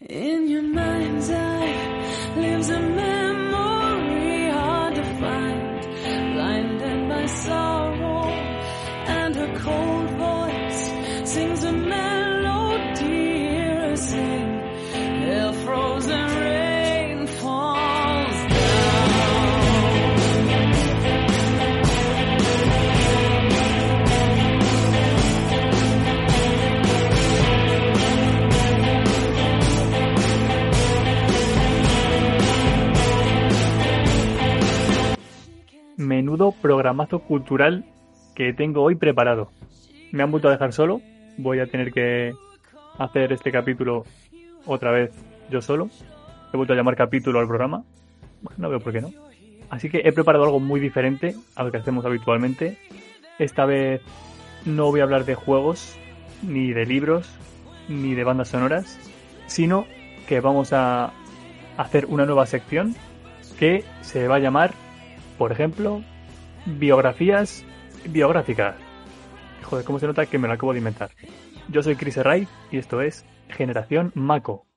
In your mind's eye lives a Menudo programazo cultural que tengo hoy preparado. Me han vuelto a dejar solo. Voy a tener que hacer este capítulo otra vez yo solo. He vuelto a llamar capítulo al programa. No veo por qué no. Así que he preparado algo muy diferente a lo que hacemos habitualmente. Esta vez no voy a hablar de juegos, ni de libros, ni de bandas sonoras, sino que vamos a hacer una nueva sección que se va a llamar, por ejemplo, biografías biográficas. Joder, cómo se nota que me lo acabo de inventar. Yo soy Chris Ray y esto es Generación Mako.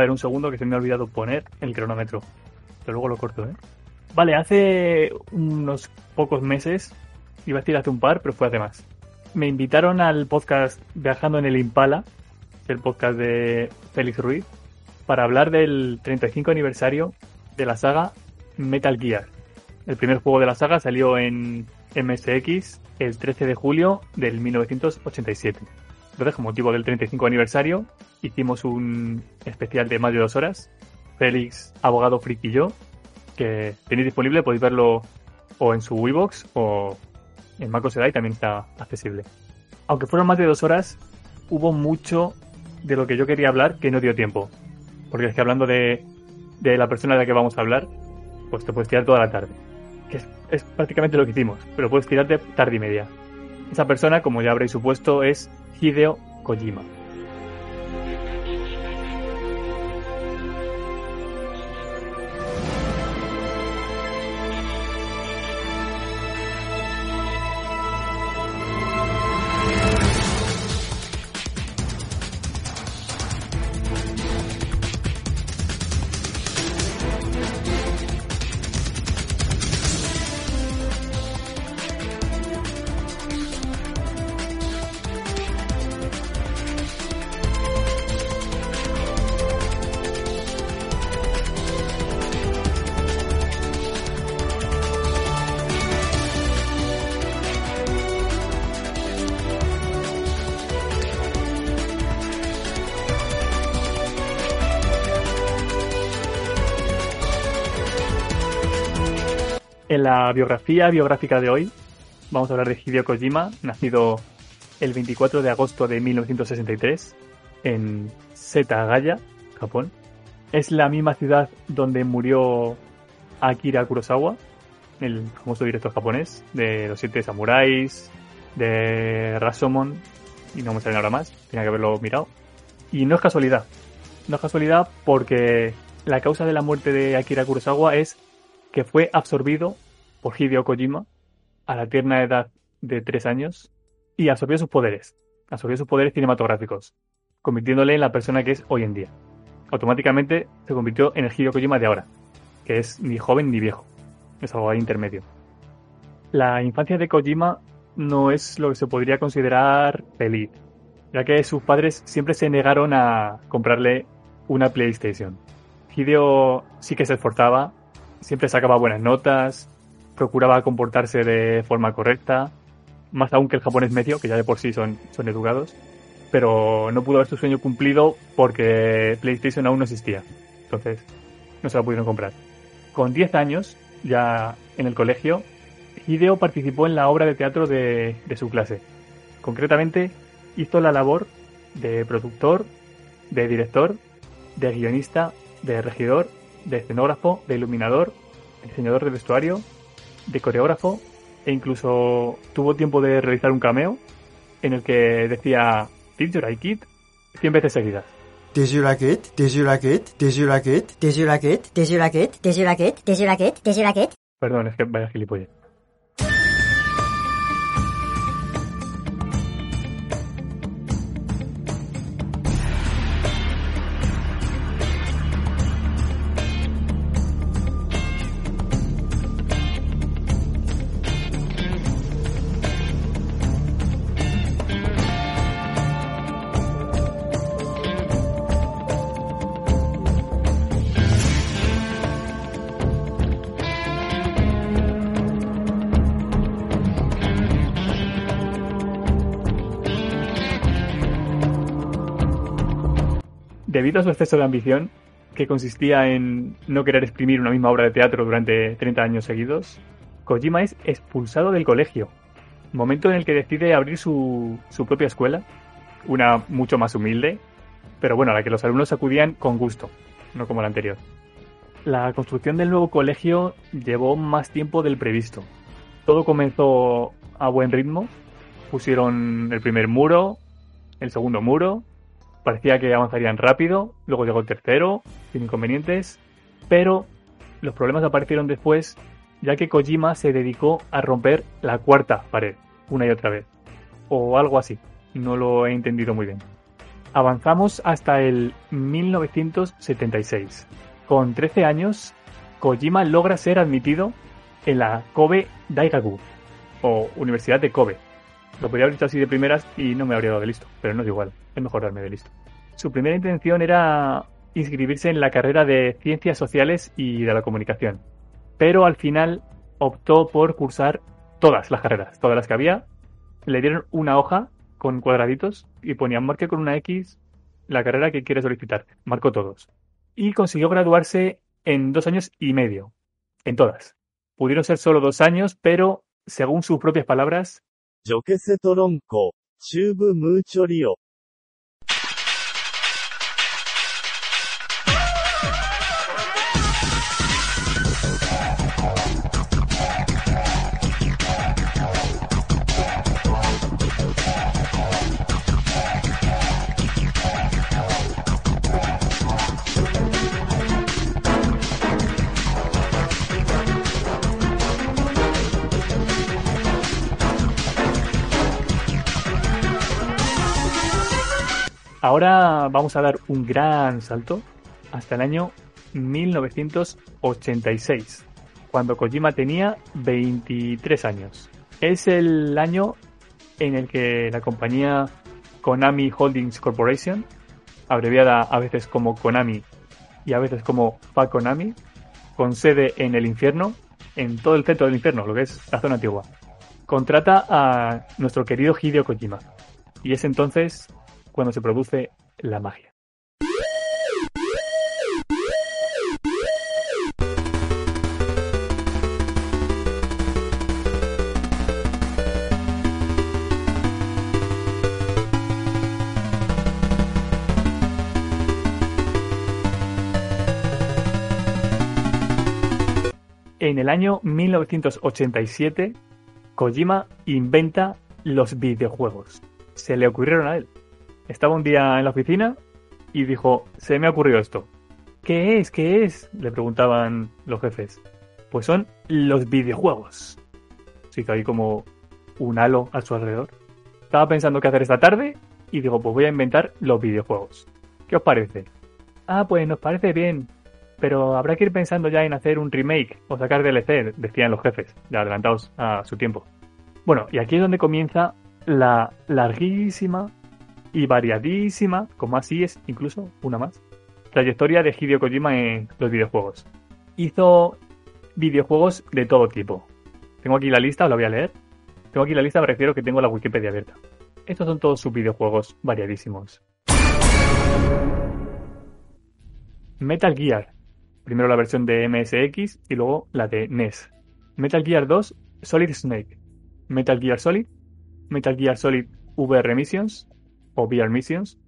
Ver, un segundo que se me ha olvidado poner el cronómetro. Pero luego lo corto, ¿eh? Vale, hace unos pocos meses, iba a decir hace un par, pero fue hace más. Me invitaron al podcast Viajando en el Impala, el podcast de Félix Ruiz, para hablar del 35 aniversario de la saga Metal Gear. El primer juego de la saga salió en MSX el 13 de julio del 1987. Entonces, con motivo del 35 aniversario, hicimos un especial de más de dos horas. Félix, abogado friki y yo, que tenéis disponible, podéis verlo o en su Wibox o en Macos Edai también está accesible. Aunque fueron más de dos horas, hubo mucho de lo que yo quería hablar que no dio tiempo. Porque es que hablando de, de la persona de la que vamos a hablar, pues te puedes tirar toda la tarde. Que es, es prácticamente lo que hicimos, pero puedes tirarte tarde y media. Esa persona, como ya habréis supuesto, es Hideo Kojima. En la biografía biográfica de hoy vamos a hablar de Hideo Kojima, nacido el 24 de agosto de 1963 en Setagaya, Japón. Es la misma ciudad donde murió Akira Kurosawa, el famoso director japonés de Los Siete Samuráis, de Rashomon, y no me sale ahora más, tenía que haberlo mirado. Y no es casualidad, no es casualidad porque la causa de la muerte de Akira Kurosawa es que fue absorbido por Hideo Kojima a la tierna edad de tres años y absorbió sus poderes, absorbió sus poderes cinematográficos, convirtiéndole en la persona que es hoy en día. Automáticamente se convirtió en el Hideo Kojima de ahora, que es ni joven ni viejo, es algo ahí intermedio. La infancia de Kojima no es lo que se podría considerar feliz, ya que sus padres siempre se negaron a comprarle una PlayStation. Hideo sí que se esforzaba, siempre sacaba buenas notas, procuraba comportarse de forma correcta, más aún que el japonés medio, que ya de por sí son, son educados, pero no pudo ver su sueño cumplido porque PlayStation aún no existía. Entonces, no se la pudieron comprar. Con 10 años, ya en el colegio, Hideo participó en la obra de teatro de, de su clase. Concretamente, hizo la labor de productor, de director, de guionista, de regidor, de escenógrafo, de iluminador, diseñador de vestuario, de coreógrafo e incluso tuvo tiempo de realizar un cameo en el que decía Did you like it? 100 veces seguidas. Did you like it? Did you like it? Did you like it? Did you like it? Did you like it? Did you like it? Did you like it? Did you like it? Perdón, es que vaya gilipollas. Debido a su exceso de ambición, que consistía en no querer exprimir una misma obra de teatro durante 30 años seguidos, Kojima es expulsado del colegio, momento en el que decide abrir su, su propia escuela, una mucho más humilde, pero bueno, a la que los alumnos acudían con gusto, no como la anterior. La construcción del nuevo colegio llevó más tiempo del previsto. Todo comenzó a buen ritmo. Pusieron el primer muro, el segundo muro, parecía que avanzarían rápido, luego llegó el tercero, sin inconvenientes, pero los problemas aparecieron después, ya que Kojima se dedicó a romper la cuarta pared, una y otra vez, o algo así, no lo he entendido muy bien. Avanzamos hasta el 1976. Con 13 años, Kojima logra ser admitido en la Kobe Daigaku, o Universidad de Kobe. Lo podría haber dicho así de primeras y no me habría dado de listo, pero no es igual, es mejor darme de listo. Su primera intención era inscribirse en la carrera de Ciencias Sociales y de la Comunicación, pero al final optó por cursar todas las carreras, todas las que había. Le dieron una hoja con cuadraditos y ponían marque con una X la carrera que quiere solicitar. Marcó todos. Y consiguió graduarse en dos años y medio. En todas. Pudieron ser solo dos años, pero, según sus propias palabras, ジョケセトロンコ、チューブムーチョリオ。Ahora vamos a dar un gran salto hasta el año 1986, cuando Kojima tenía 23 años. Es el año en el que la compañía Konami Holdings Corporation, abreviada a veces como Konami y a veces como Fakonami, con sede en el infierno, en todo el centro del infierno, lo que es la zona antigua, contrata a nuestro querido Hideo Kojima. Y es entonces cuando se produce la magia. En el año 1987, Kojima inventa los videojuegos. Se le ocurrieron a él. Estaba un día en la oficina y dijo, se me ha ocurrido esto. ¿Qué es? ¿Qué es? Le preguntaban los jefes. Pues son los videojuegos. Sí que hay como un halo a su alrededor. Estaba pensando qué hacer esta tarde y digo, pues voy a inventar los videojuegos. ¿Qué os parece? Ah, pues nos parece bien, pero habrá que ir pensando ya en hacer un remake o sacar DLC, decían los jefes, ya adelantados a su tiempo. Bueno, y aquí es donde comienza la larguísima y variadísima, como así es incluso una más, trayectoria de Hideo Kojima en los videojuegos. Hizo videojuegos de todo tipo. Tengo aquí la lista, os la voy a leer. Tengo aquí la lista, me refiero que tengo la Wikipedia abierta. Estos son todos sus videojuegos variadísimos. Metal Gear. Primero la versión de MSX y luego la de NES. Metal Gear 2, Solid Snake. Metal Gear Solid. Metal Gear Solid VR Missions. O VR Missions,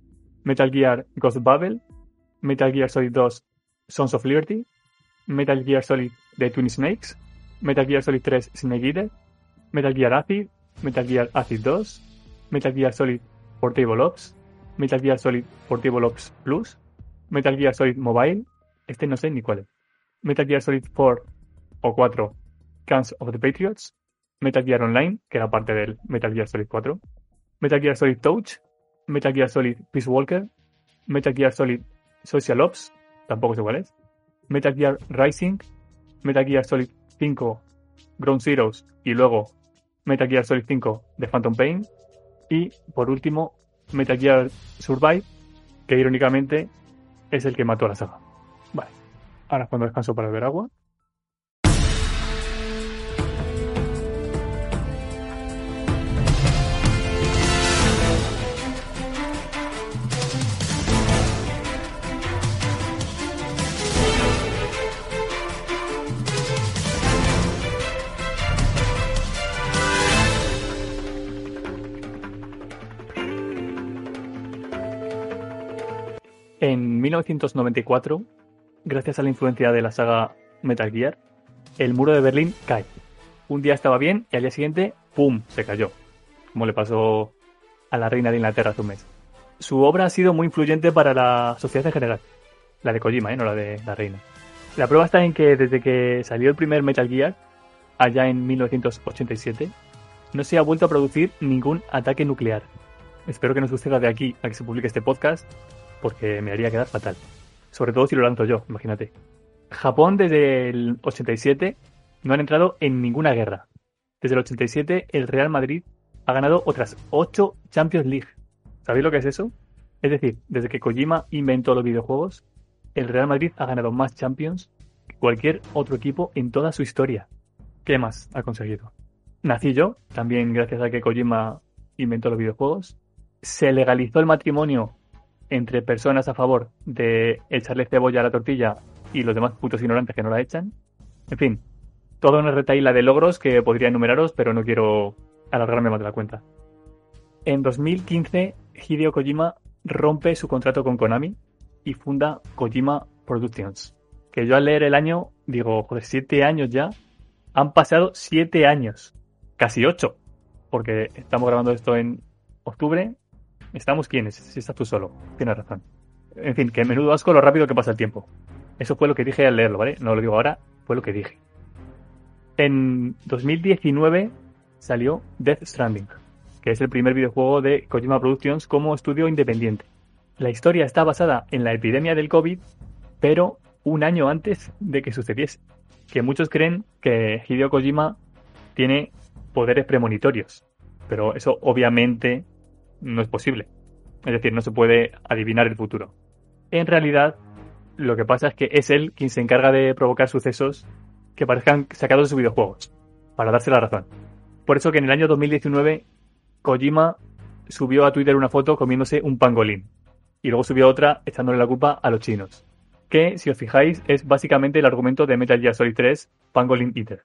Metal Gear Ghost Babel, Metal Gear Solid 2 Sons of Liberty, Metal Gear Solid The Twin Snakes, Metal Gear Solid 3 Snake Eater, Metal Gear Acid, Metal Gear Acid 2, Metal Gear Solid Portable Ops, Metal Gear Solid Portable Ops Plus, Metal Gear Solid Mobile, este no sé ni cuál Metal Gear Solid 4 o 4 Guns of the Patriots, Metal Gear Online, que era parte del Metal Gear Solid 4, Metal Gear Solid Touch, Metal Gear Solid Peace Walker, Metal Gear Solid Social Ops, tampoco sé cuál es, Metal Gear Rising, Metal Gear Solid 5 Ground Zeroes y luego Metal Gear Solid 5 de Phantom Pain y por último Metal Gear Survive, que irónicamente es el que mató a la saga. Vale, ahora cuando descanso para beber agua. En 1994, gracias a la influencia de la saga Metal Gear, el muro de Berlín cae. Un día estaba bien y al día siguiente, ¡pum!, se cayó, como le pasó a la reina de Inglaterra hace un mes. Su obra ha sido muy influyente para la sociedad en general, la de Kojima, ¿eh? no la de la reina. La prueba está en que desde que salió el primer Metal Gear, allá en 1987, no se ha vuelto a producir ningún ataque nuclear. Espero que no suceda de aquí a que se publique este podcast, porque me haría quedar fatal. Sobre todo si lo lanzo yo, imagínate. Japón desde el 87 no han entrado en ninguna guerra. Desde el 87 el Real Madrid ha ganado otras 8 Champions League. ¿Sabéis lo que es eso? Es decir, desde que Kojima inventó los videojuegos, el Real Madrid ha ganado más Champions que cualquier otro equipo en toda su historia. ¿Qué más ha conseguido? Nací yo, también gracias a que Kojima inventó los videojuegos. Se legalizó el matrimonio entre personas a favor de echarle cebolla a la tortilla y los demás putos ignorantes que no la echan. En fin, toda una retaíla de logros que podría enumeraros, pero no quiero alargarme más de la cuenta. En 2015, Hideo Kojima rompe su contrato con Konami y funda Kojima Productions. Que yo al leer el año digo, joder, siete años ya. Han pasado siete años. Casi ocho. Porque estamos grabando esto en octubre. Estamos quiénes, si estás tú solo. Tienes razón. En fin, que menudo asco lo rápido que pasa el tiempo. Eso fue lo que dije al leerlo, ¿vale? No lo digo ahora, fue lo que dije. En 2019 salió Death Stranding, que es el primer videojuego de Kojima Productions como estudio independiente. La historia está basada en la epidemia del COVID, pero un año antes de que sucediese. Que muchos creen que Hideo Kojima tiene poderes premonitorios, pero eso obviamente no es posible. Es decir, no se puede adivinar el futuro. En realidad, lo que pasa es que es él quien se encarga de provocar sucesos que parezcan sacados de sus videojuegos, para darse la razón. Por eso que en el año 2019 Kojima subió a Twitter una foto comiéndose un pangolín y luego subió otra echándole la culpa a los chinos. Que, si os fijáis, es básicamente el argumento de Metal Gear Solid 3, Pangolin Eater.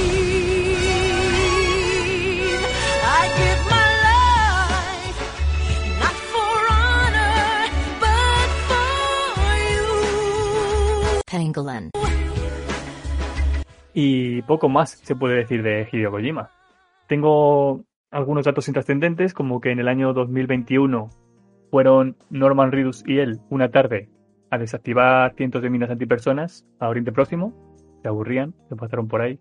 Pangolin. Y poco más se puede decir de Hideo Kojima. Tengo algunos datos intrascendentes, como que en el año 2021 fueron Norman Reedus y él una tarde a desactivar cientos de minas antipersonas a Oriente Próximo. Se aburrían, se pasaron por ahí.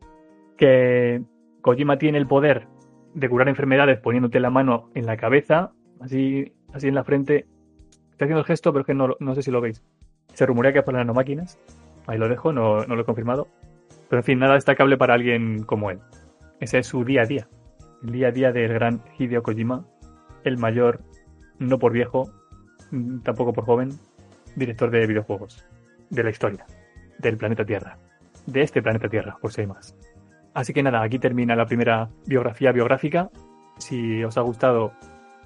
Que Kojima tiene el poder de curar enfermedades poniéndote la mano en la cabeza, así, así en la frente. Estoy haciendo el gesto, pero es que no, no sé si lo veis. Se rumorea que es por las nanomáquinas. Ahí lo dejo, no, lo he confirmado. Pero en fin, nada destacable para alguien como él. Ese es su día a día. El día a día del gran Hideo Kojima, el mayor, no por viejo, tampoco por joven, director de videojuegos. De la historia. Del planeta Tierra. De este planeta Tierra, por si hay más. Así que nada, aquí termina la primera biografía biográfica. Si os ha gustado,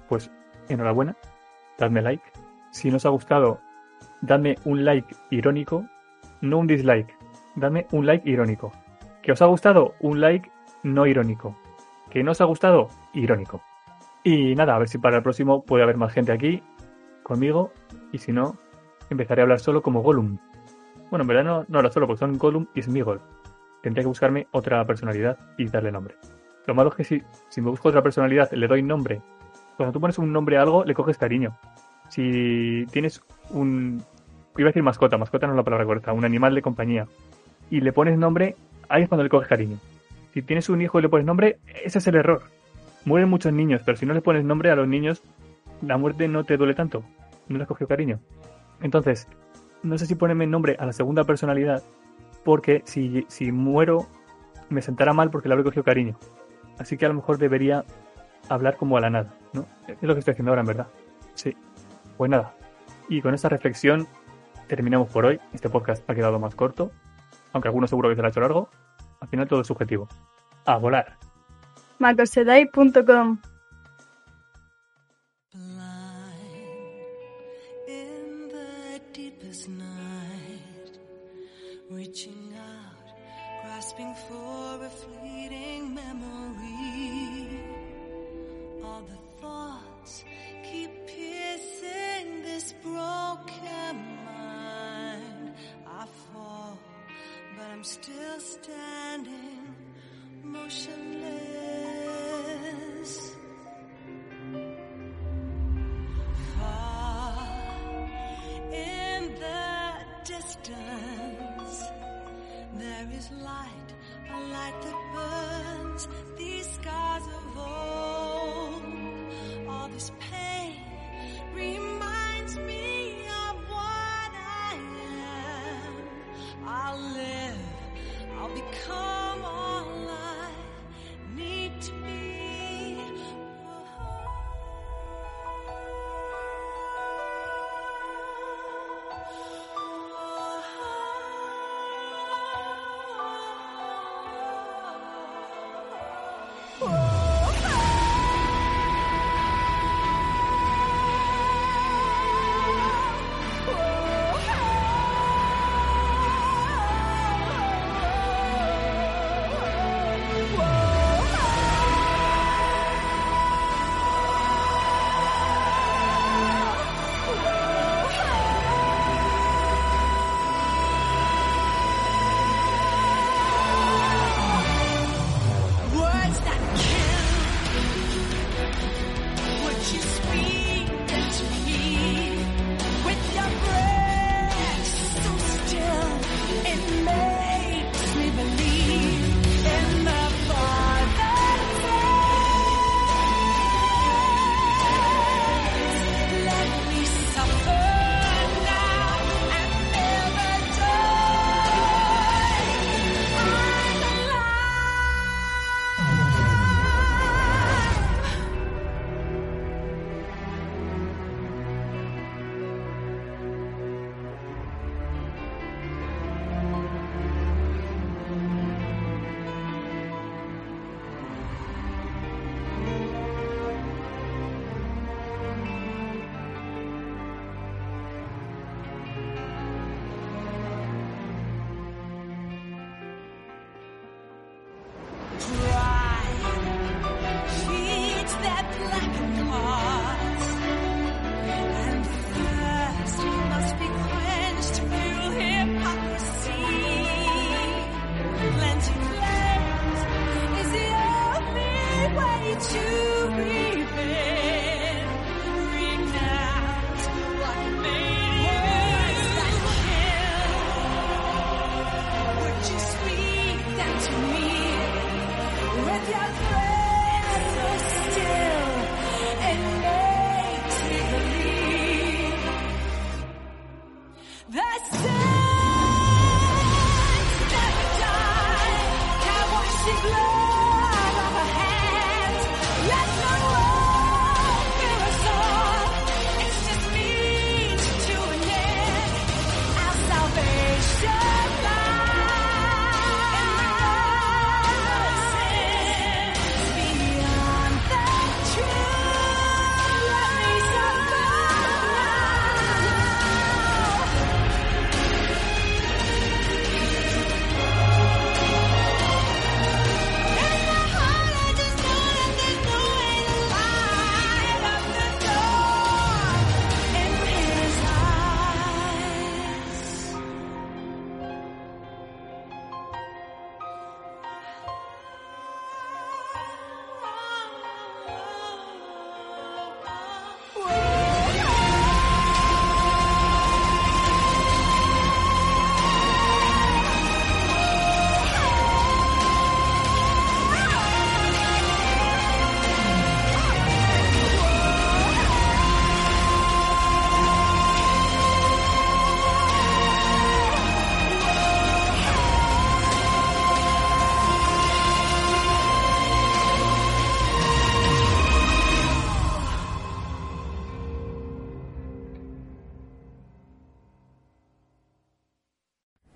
pues enhorabuena. Dadme like. Si no os ha gustado, dadme un like irónico. No un dislike. Dadme un like irónico. ¿Que os ha gustado? Un like no irónico. ¿Que no os ha gustado? Irónico. Y nada, a ver si para el próximo puede haber más gente aquí conmigo. Y si no, empezaré a hablar solo como Gollum. Bueno, en verdad no, no hablo solo porque son Gollum y Smigol. Tendría que buscarme otra personalidad y darle nombre. Lo malo es que si, si me busco otra personalidad, le doy nombre. Cuando tú pones un nombre a algo, le coges cariño. Si tienes un... Iba a decir mascota, mascota no es la palabra correcta, un animal de compañía. Y le pones nombre, ahí es cuando le coges cariño. Si tienes un hijo y le pones nombre, ese es el error. Mueren muchos niños, pero si no le pones nombre a los niños, la muerte no te duele tanto. No le has cogido cariño. Entonces, no sé si ponerme nombre a la segunda personalidad, porque si, si muero, me sentará mal porque le habré cogido cariño. Así que a lo mejor debería hablar como a la nada, ¿no? Es lo que estoy haciendo ahora, en verdad. Sí. Pues nada. Y con esta reflexión terminamos por hoy. Este podcast ha quedado más corto, aunque algunos seguro que se ha hecho largo. Al final todo es subjetivo. A volar. macosedai.com still standing, motionless. to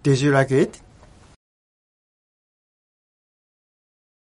Did you like it?